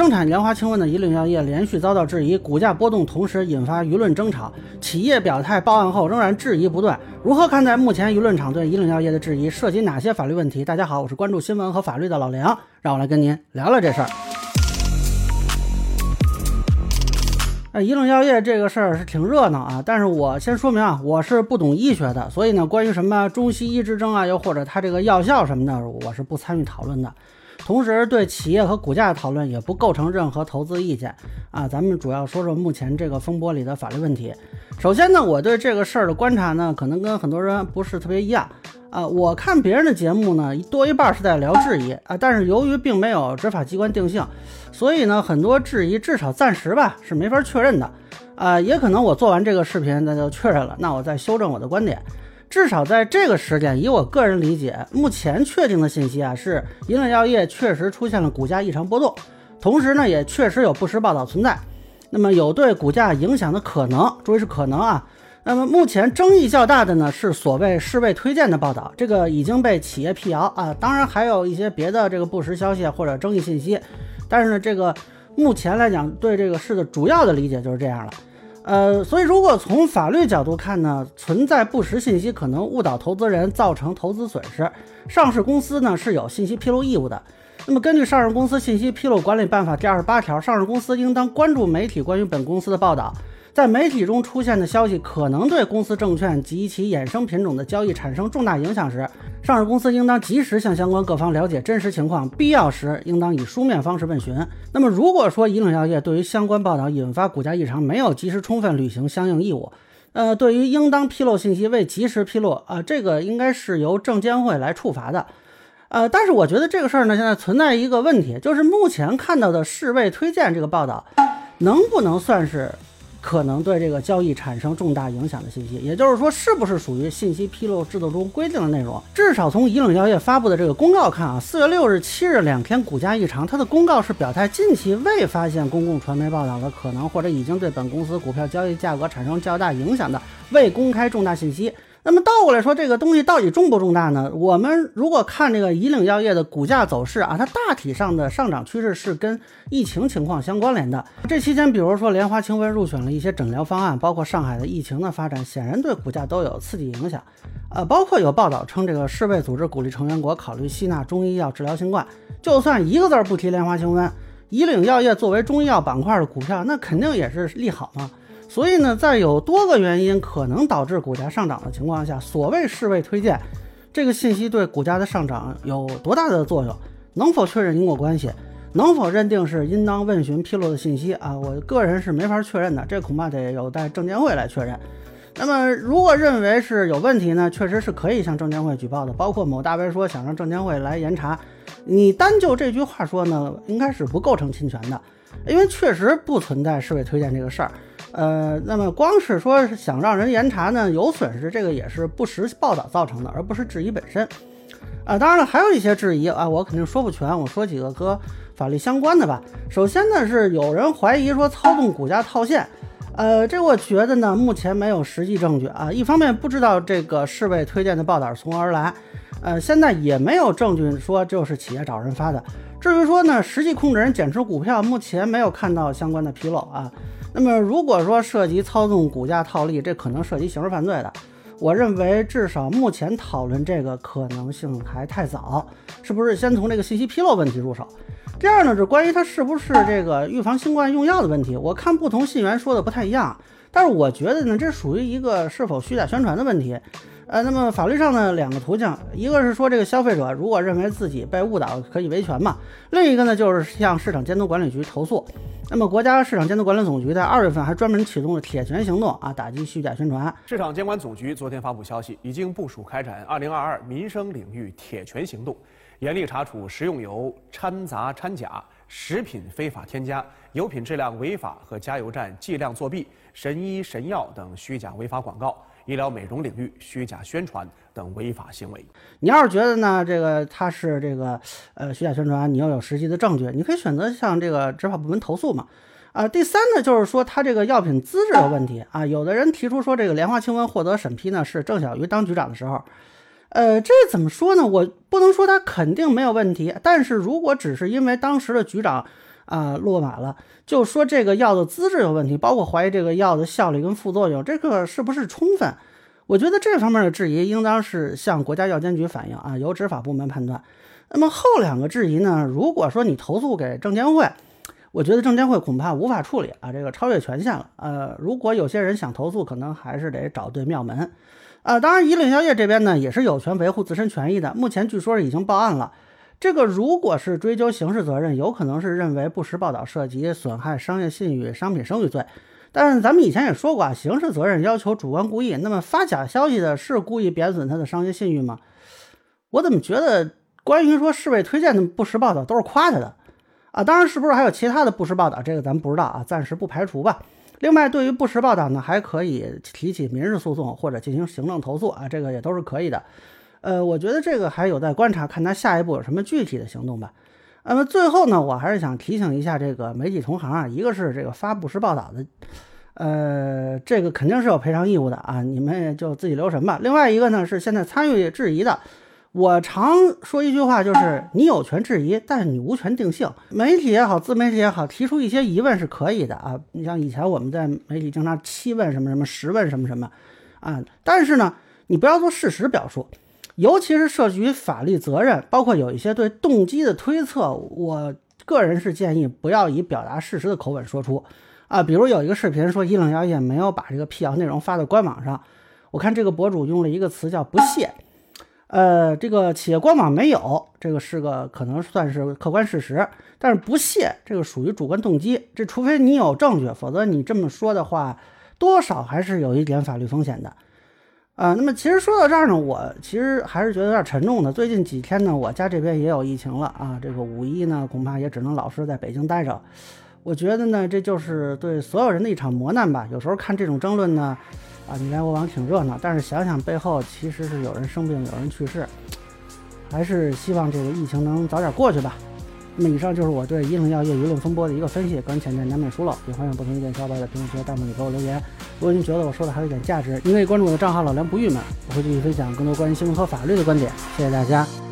生产莲花清瘟的宜领药业连续遭到质疑，股价波动，同时引发舆论争吵。企业表态报案后仍然质疑不断。如何看待目前舆论场对宜领药业的质疑？涉及哪些法律问题？大家好，我是关注新闻和法律的老梁，让我来跟您聊聊这事儿。哎，宜领药业这个事儿是挺热闹啊，但是我先说明啊，我是不懂医学的，所以呢，关于什么中西医之争啊，又或者它这个药效什么的，我是不参与讨论的。同时，对企业和股价的讨论也不构成任何投资意见啊。咱们主要说说目前这个风波里的法律问题。首先呢，我对这个事儿的观察呢，可能跟很多人不是特别一样啊。我看别人的节目呢，多一半是在聊质疑啊，但是由于并没有执法机关定性，所以呢，很多质疑至少暂时吧是没法确认的啊。也可能我做完这个视频那就确认了，那我再修正我的观点。至少在这个时点，以我个人理解，目前确定的信息啊，是银领药业确实出现了股价异常波动，同时呢，也确实有不实报道存在，那么有对股价影响的可能，注意是可能啊。那么目前争议较大的呢，是所谓世卫推荐的报道，这个已经被企业辟谣啊。当然还有一些别的这个不实消息或者争议信息，但是呢，这个目前来讲，对这个事的主要的理解就是这样了。呃，所以如果从法律角度看呢，存在不实信息可能误导投资人，造成投资损失。上市公司呢是有信息披露义务的。那么根据《上市公司信息披露管理办法》第二十八条，上市公司应当关注媒体关于本公司的报道。在媒体中出现的消息可能对公司证券及其衍生品种的交易产生重大影响时，上市公司应当及时向相关各方了解真实情况，必要时应当以书面方式问询。那么，如果说以岭药业对于相关报道引发股价异常没有及时充分履行相应义务，呃，对于应当披露信息未及时披露，啊，这个应该是由证监会来处罚的。呃，但是我觉得这个事儿呢，现在存在一个问题，就是目前看到的世卫推荐这个报道，能不能算是？可能对这个交易产生重大影响的信息，也就是说，是不是属于信息披露制度中规定的内容？至少从以冷药业发布的这个公告看啊，四月六日、七日两天股价异常，它的公告是表态近期未发现公共传媒报道的可能，或者已经对本公司股票交易价格产生较大影响的未公开重大信息。那么倒过来说，这个东西到底重不重大呢？我们如果看这个以岭药业的股价走势啊，它大体上的上涨趋势是跟疫情情况相关联的。这期间，比如说莲花清瘟入选了一些诊疗方案，包括上海的疫情的发展，显然对股价都有刺激影响。呃，包括有报道称，这个世卫组织鼓励成员国考虑吸纳中医药治疗新冠。就算一个字儿不提莲花清瘟，以岭药业作为中医药板块的股票，那肯定也是利好嘛。所以呢，在有多个原因可能导致股价上涨的情况下，所谓世卫推荐这个信息对股价的上涨有多大的作用？能否确认因果关系？能否认定是应当问询披露的信息啊？我个人是没法确认的，这恐怕得有待证监会来确认。那么，如果认为是有问题呢，确实是可以向证监会举报的。包括某大 V 说想让证监会来严查，你单就这句话说呢，应该是不构成侵权的，因为确实不存在世卫推荐这个事儿。呃，那么光是说想让人严查呢，有损失，这个也是不实报道造成的，而不是质疑本身。啊，当然了，还有一些质疑啊，我肯定说不全，我说几个和法律相关的吧。首先呢，是有人怀疑说操纵股价套现，呃，这我觉得呢，目前没有实际证据啊。一方面不知道这个侍卫推荐的报道从何而来，呃，现在也没有证据说就是企业找人发的。至于说呢，实际控制人减持股票，目前没有看到相关的披露啊。那么，如果说涉及操纵股价套利，这可能涉及刑事犯罪的。我认为，至少目前讨论这个可能性还太早，是不是先从这个信息披露问题入手？第二呢，是关于它是不是这个预防新冠用药的问题。我看不同信源说的不太一样，但是我觉得呢，这属于一个是否虚假宣传的问题。呃，那么法律上呢，两个途径，一个是说这个消费者如果认为自己被误导，可以维权嘛；另一个呢，就是向市场监督管理局投诉。那么国家市场监督管理总局在二月份还专门启动了铁拳行动啊，打击虚假宣传。市场监管总局昨天发布消息，已经部署开展二零二二民生领域铁拳行动，严厉查处食用油掺杂掺假、食品非法添加、油品质量违法和加油站计量作弊、神医神药等虚假违法广告。医疗美容领域虚假宣传等违法行为，你要是觉得呢，这个他是这个呃虚假宣传，你要有实际的证据，你可以选择向这个执法部门投诉嘛。啊，第三呢，就是说他这个药品资质的问题啊。有的人提出说，这个莲花清瘟获得审批呢是郑小鱼当局长的时候，呃，这怎么说呢？我不能说他肯定没有问题，但是如果只是因为当时的局长。啊落马了，就说这个药的资质有问题，包括怀疑这个药的效力跟副作用，这个是不是充分？我觉得这方面的质疑应当是向国家药监局反映啊，由执法部门判断。那么后两个质疑呢？如果说你投诉给证监会，我觉得证监会恐怕无法处理啊，这个超越权限了。呃，如果有些人想投诉，可能还是得找对庙门。啊，当然，以岭药业这边呢也是有权维护自身权益的。目前据说已经报案了。这个如果是追究刑事责任，有可能是认为不实报道涉及损害商业信誉、商品声誉罪。但是咱们以前也说过啊，刑事责任要求主观故意。那么发假消息的是故意贬损他的商业信誉吗？我怎么觉得关于说市卫推荐的不实报道都是夸他的啊？当然是不是还有其他的不实报道，这个咱们不知道啊，暂时不排除吧。另外，对于不实报道呢，还可以提起民事诉讼或者进行行政投诉啊，这个也都是可以的。呃，我觉得这个还有待观察，看他下一步有什么具体的行动吧。那么最后呢，我还是想提醒一下这个媒体同行啊，一个是这个发布时报道的，呃，这个肯定是有赔偿义务的啊，你们就自己留神吧。另外一个呢，是现在参与质疑的，我常说一句话，就是你有权质疑，但是你无权定性。媒体也好，自媒体也好，提出一些疑问是可以的啊。你像以前我们在媒体经常七问什么什么，十问什么什么啊，但是呢，你不要做事实表述。尤其是涉及于法律责任，包括有一些对动机的推测，我个人是建议不要以表达事实的口吻说出。啊，比如有一个视频说伊冷药业没有把这个辟谣内容发到官网上，我看这个博主用了一个词叫“不屑”。呃，这个企业官网没有，这个是个可能算是客观事实，但是不屑这个属于主观动机，这除非你有证据，否则你这么说的话，多少还是有一点法律风险的。啊，那么其实说到这儿呢，我其实还是觉得有点沉重的。最近几天呢，我家这边也有疫情了啊，这个五一呢，恐怕也只能老实在北京待着。我觉得呢，这就是对所有人的一场磨难吧。有时候看这种争论呢，啊，你来我往挺热闹，但是想想背后其实是有人生病，有人去世，还是希望这个疫情能早点过去吧。那么以上就是我对医冷药业舆论风波的一个分析，个人浅见难免疏漏，也欢迎不同意见小伙伴在评论区、弹幕里给我留言。如果您觉得我说的还有一点价值，您可以关注我的账号老梁不郁闷，我会继续分享更多关于新闻和法律的观点。谢谢大家。